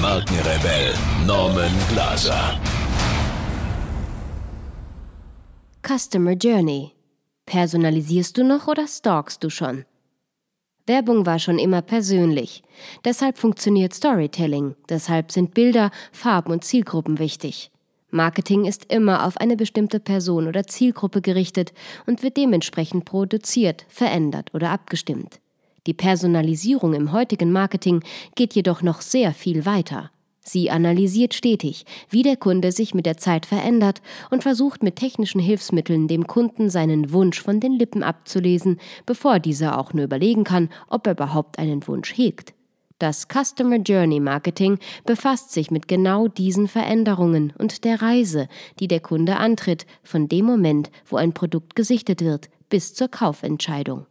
Markenrebell Norman Glaser. Customer Journey. Personalisierst du noch oder stalkst du schon? Werbung war schon immer persönlich. Deshalb funktioniert Storytelling. Deshalb sind Bilder, Farben und Zielgruppen wichtig. Marketing ist immer auf eine bestimmte Person oder Zielgruppe gerichtet und wird dementsprechend produziert, verändert oder abgestimmt. Die Personalisierung im heutigen Marketing geht jedoch noch sehr viel weiter. Sie analysiert stetig, wie der Kunde sich mit der Zeit verändert und versucht mit technischen Hilfsmitteln dem Kunden seinen Wunsch von den Lippen abzulesen, bevor dieser auch nur überlegen kann, ob er überhaupt einen Wunsch hegt. Das Customer Journey Marketing befasst sich mit genau diesen Veränderungen und der Reise, die der Kunde antritt, von dem Moment, wo ein Produkt gesichtet wird, bis zur Kaufentscheidung.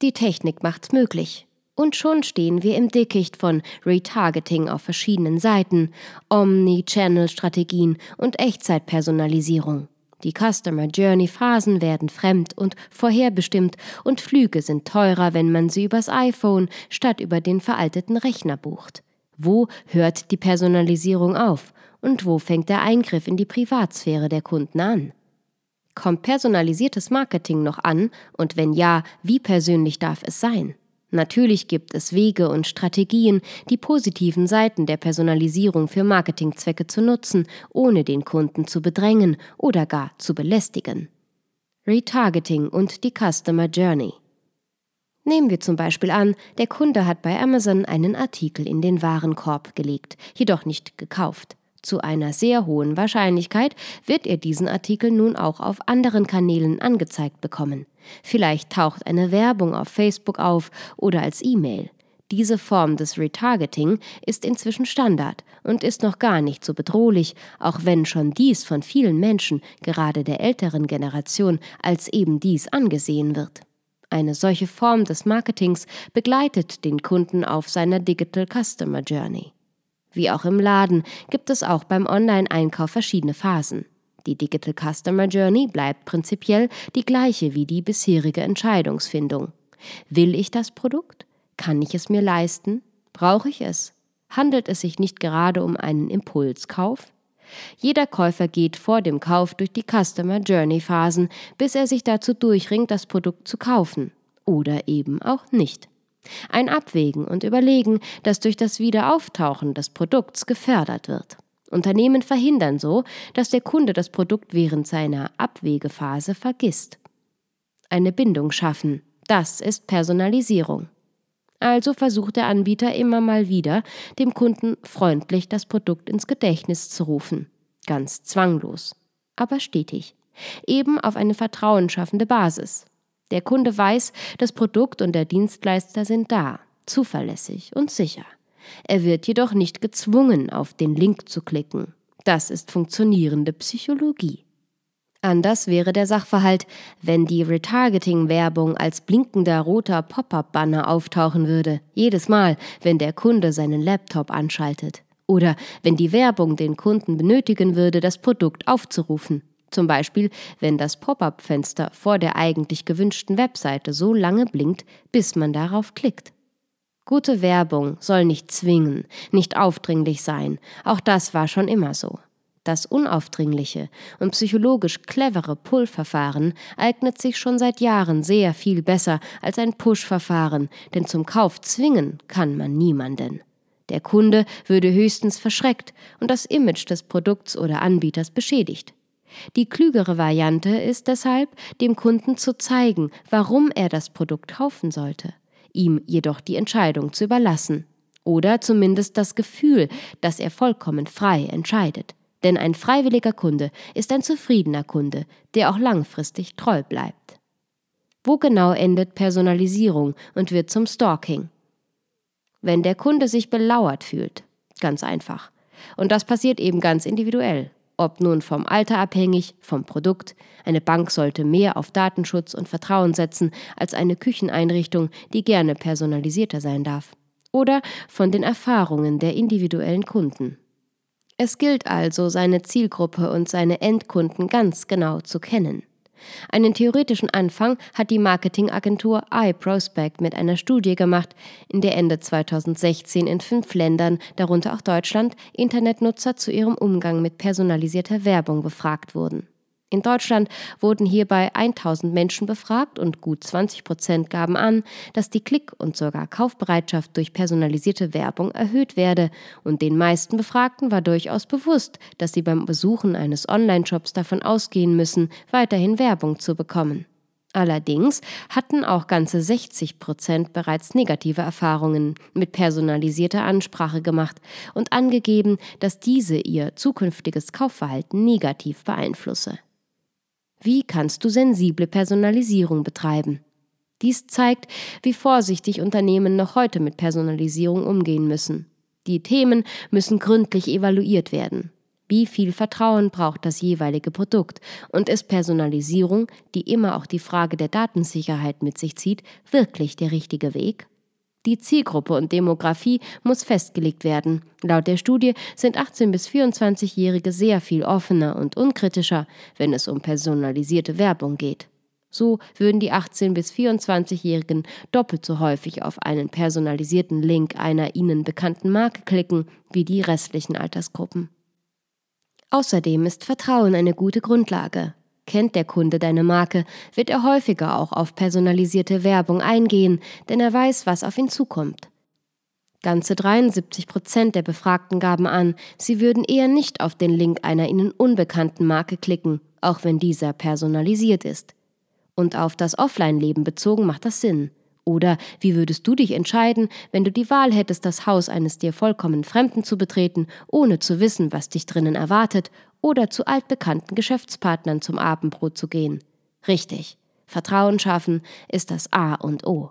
Die Technik macht's möglich. Und schon stehen wir im Dickicht von Retargeting auf verschiedenen Seiten, Omni-Channel-Strategien und Echtzeitpersonalisierung. Die Customer Journey Phasen werden fremd und vorherbestimmt und Flüge sind teurer, wenn man sie übers iPhone statt über den veralteten Rechner bucht. Wo hört die Personalisierung auf und wo fängt der Eingriff in die Privatsphäre der Kunden an? Kommt personalisiertes Marketing noch an und wenn ja, wie persönlich darf es sein? Natürlich gibt es Wege und Strategien, die positiven Seiten der Personalisierung für Marketingzwecke zu nutzen, ohne den Kunden zu bedrängen oder gar zu belästigen. Retargeting und die Customer Journey. Nehmen wir zum Beispiel an, der Kunde hat bei Amazon einen Artikel in den Warenkorb gelegt, jedoch nicht gekauft. Zu einer sehr hohen Wahrscheinlichkeit wird er diesen Artikel nun auch auf anderen Kanälen angezeigt bekommen. Vielleicht taucht eine Werbung auf Facebook auf oder als E-Mail. Diese Form des Retargeting ist inzwischen Standard und ist noch gar nicht so bedrohlich, auch wenn schon dies von vielen Menschen, gerade der älteren Generation, als eben dies angesehen wird. Eine solche Form des Marketings begleitet den Kunden auf seiner Digital Customer Journey. Wie auch im Laden gibt es auch beim Online-Einkauf verschiedene Phasen. Die Digital Customer Journey bleibt prinzipiell die gleiche wie die bisherige Entscheidungsfindung. Will ich das Produkt? Kann ich es mir leisten? Brauche ich es? Handelt es sich nicht gerade um einen Impulskauf? Jeder Käufer geht vor dem Kauf durch die Customer Journey Phasen, bis er sich dazu durchringt, das Produkt zu kaufen. Oder eben auch nicht. Ein Abwägen und Überlegen, das durch das Wiederauftauchen des Produkts gefördert wird. Unternehmen verhindern so, dass der Kunde das Produkt während seiner Abwegephase vergisst. Eine Bindung schaffen, das ist Personalisierung. Also versucht der Anbieter immer mal wieder, dem Kunden freundlich das Produkt ins Gedächtnis zu rufen. Ganz zwanglos, aber stetig. Eben auf eine vertrauensschaffende Basis. Der Kunde weiß, das Produkt und der Dienstleister sind da, zuverlässig und sicher. Er wird jedoch nicht gezwungen, auf den Link zu klicken. Das ist funktionierende Psychologie. Anders wäre der Sachverhalt, wenn die Retargeting-Werbung als blinkender roter Pop-up-Banner auftauchen würde, jedes Mal, wenn der Kunde seinen Laptop anschaltet. Oder wenn die Werbung den Kunden benötigen würde, das Produkt aufzurufen. Zum Beispiel, wenn das Pop-up-Fenster vor der eigentlich gewünschten Webseite so lange blinkt, bis man darauf klickt. Gute Werbung soll nicht zwingen, nicht aufdringlich sein, auch das war schon immer so. Das unaufdringliche und psychologisch clevere Pull-Verfahren eignet sich schon seit Jahren sehr viel besser als ein Push-Verfahren, denn zum Kauf zwingen kann man niemanden. Der Kunde würde höchstens verschreckt und das Image des Produkts oder Anbieters beschädigt. Die klügere Variante ist deshalb, dem Kunden zu zeigen, warum er das Produkt kaufen sollte, ihm jedoch die Entscheidung zu überlassen oder zumindest das Gefühl, dass er vollkommen frei entscheidet. Denn ein freiwilliger Kunde ist ein zufriedener Kunde, der auch langfristig treu bleibt. Wo genau endet Personalisierung und wird zum Stalking? Wenn der Kunde sich belauert fühlt, ganz einfach, Und das passiert eben ganz individuell. Ob nun vom Alter abhängig, vom Produkt, eine Bank sollte mehr auf Datenschutz und Vertrauen setzen als eine Kücheneinrichtung, die gerne personalisierter sein darf. Oder von den Erfahrungen der individuellen Kunden. Es gilt also, seine Zielgruppe und seine Endkunden ganz genau zu kennen. Einen theoretischen Anfang hat die Marketingagentur iProspect mit einer Studie gemacht, in der Ende 2016 in fünf Ländern, darunter auch Deutschland, Internetnutzer zu ihrem Umgang mit personalisierter Werbung befragt wurden. In Deutschland wurden hierbei 1000 Menschen befragt und gut 20 Prozent gaben an, dass die Klick- und sogar Kaufbereitschaft durch personalisierte Werbung erhöht werde und den meisten Befragten war durchaus bewusst, dass sie beim Besuchen eines Online-Shops davon ausgehen müssen, weiterhin Werbung zu bekommen. Allerdings hatten auch ganze 60 Prozent bereits negative Erfahrungen mit personalisierter Ansprache gemacht und angegeben, dass diese ihr zukünftiges Kaufverhalten negativ beeinflusse. Wie kannst du sensible Personalisierung betreiben? Dies zeigt, wie vorsichtig Unternehmen noch heute mit Personalisierung umgehen müssen. Die Themen müssen gründlich evaluiert werden. Wie viel Vertrauen braucht das jeweilige Produkt? Und ist Personalisierung, die immer auch die Frage der Datensicherheit mit sich zieht, wirklich der richtige Weg? Die Zielgruppe und Demografie muss festgelegt werden. Laut der Studie sind 18 bis 24-Jährige sehr viel offener und unkritischer, wenn es um personalisierte Werbung geht. So würden die 18 bis 24-Jährigen doppelt so häufig auf einen personalisierten Link einer ihnen bekannten Marke klicken wie die restlichen Altersgruppen. Außerdem ist Vertrauen eine gute Grundlage. Kennt der Kunde deine Marke, wird er häufiger auch auf personalisierte Werbung eingehen, denn er weiß, was auf ihn zukommt. Ganze 73 Prozent der Befragten gaben an, sie würden eher nicht auf den Link einer ihnen unbekannten Marke klicken, auch wenn dieser personalisiert ist. Und auf das Offline-Leben bezogen macht das Sinn. Oder wie würdest du dich entscheiden, wenn du die Wahl hättest, das Haus eines dir vollkommen Fremden zu betreten, ohne zu wissen, was dich drinnen erwartet, oder zu altbekannten Geschäftspartnern zum Abendbrot zu gehen? Richtig, Vertrauen schaffen ist das A und O.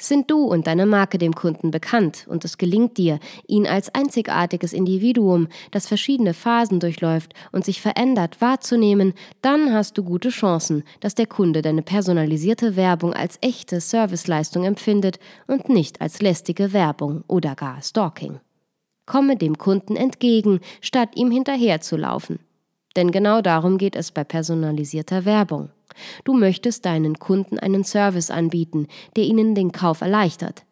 Sind du und deine Marke dem Kunden bekannt und es gelingt dir, ihn als einzigartiges Individuum, das verschiedene Phasen durchläuft und sich verändert, wahrzunehmen, dann hast du gute Chancen, dass der Kunde deine personalisierte Werbung als echte Serviceleistung empfindet und nicht als lästige Werbung oder gar Stalking. Komme dem Kunden entgegen, statt ihm hinterherzulaufen. Denn genau darum geht es bei personalisierter Werbung. Du möchtest deinen Kunden einen Service anbieten, der ihnen den Kauf erleichtert.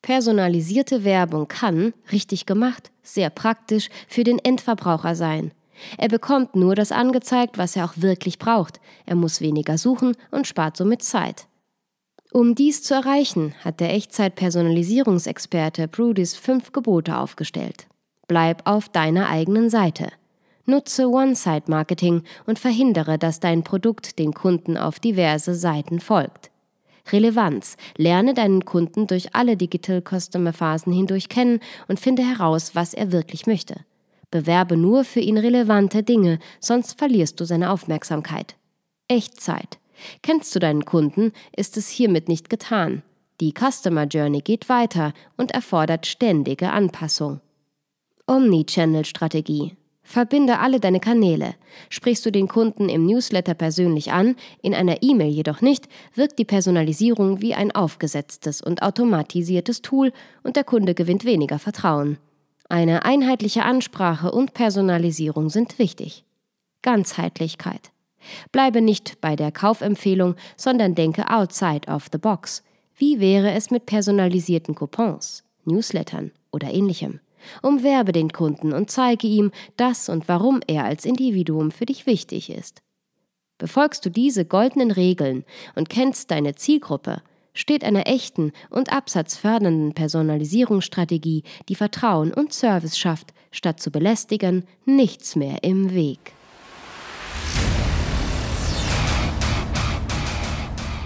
Personalisierte Werbung kann, richtig gemacht, sehr praktisch für den Endverbraucher sein. Er bekommt nur das angezeigt, was er auch wirklich braucht. Er muss weniger suchen und spart somit Zeit. Um dies zu erreichen, hat der Echtzeit-Personalisierungsexperte Brudis fünf Gebote aufgestellt. Bleib auf deiner eigenen Seite. Nutze One-Site-Marketing und verhindere, dass dein Produkt den Kunden auf diverse Seiten folgt. Relevanz. Lerne deinen Kunden durch alle Digital Customer Phasen hindurch kennen und finde heraus, was er wirklich möchte. Bewerbe nur für ihn relevante Dinge, sonst verlierst du seine Aufmerksamkeit. Echtzeit. Kennst du deinen Kunden, ist es hiermit nicht getan. Die Customer Journey geht weiter und erfordert ständige Anpassung. Omnichannel-Strategie. Verbinde alle deine Kanäle. Sprichst du den Kunden im Newsletter persönlich an, in einer E-Mail jedoch nicht, wirkt die Personalisierung wie ein aufgesetztes und automatisiertes Tool und der Kunde gewinnt weniger Vertrauen. Eine einheitliche Ansprache und Personalisierung sind wichtig. Ganzheitlichkeit. Bleibe nicht bei der Kaufempfehlung, sondern denke outside of the box. Wie wäre es mit personalisierten Coupons, Newslettern oder ähnlichem? Umwerbe den Kunden und zeige ihm, dass und warum er als Individuum für dich wichtig ist. Befolgst du diese goldenen Regeln und kennst deine Zielgruppe, steht einer echten und absatzfördernden Personalisierungsstrategie, die Vertrauen und Service schafft, statt zu belästigen, nichts mehr im Weg.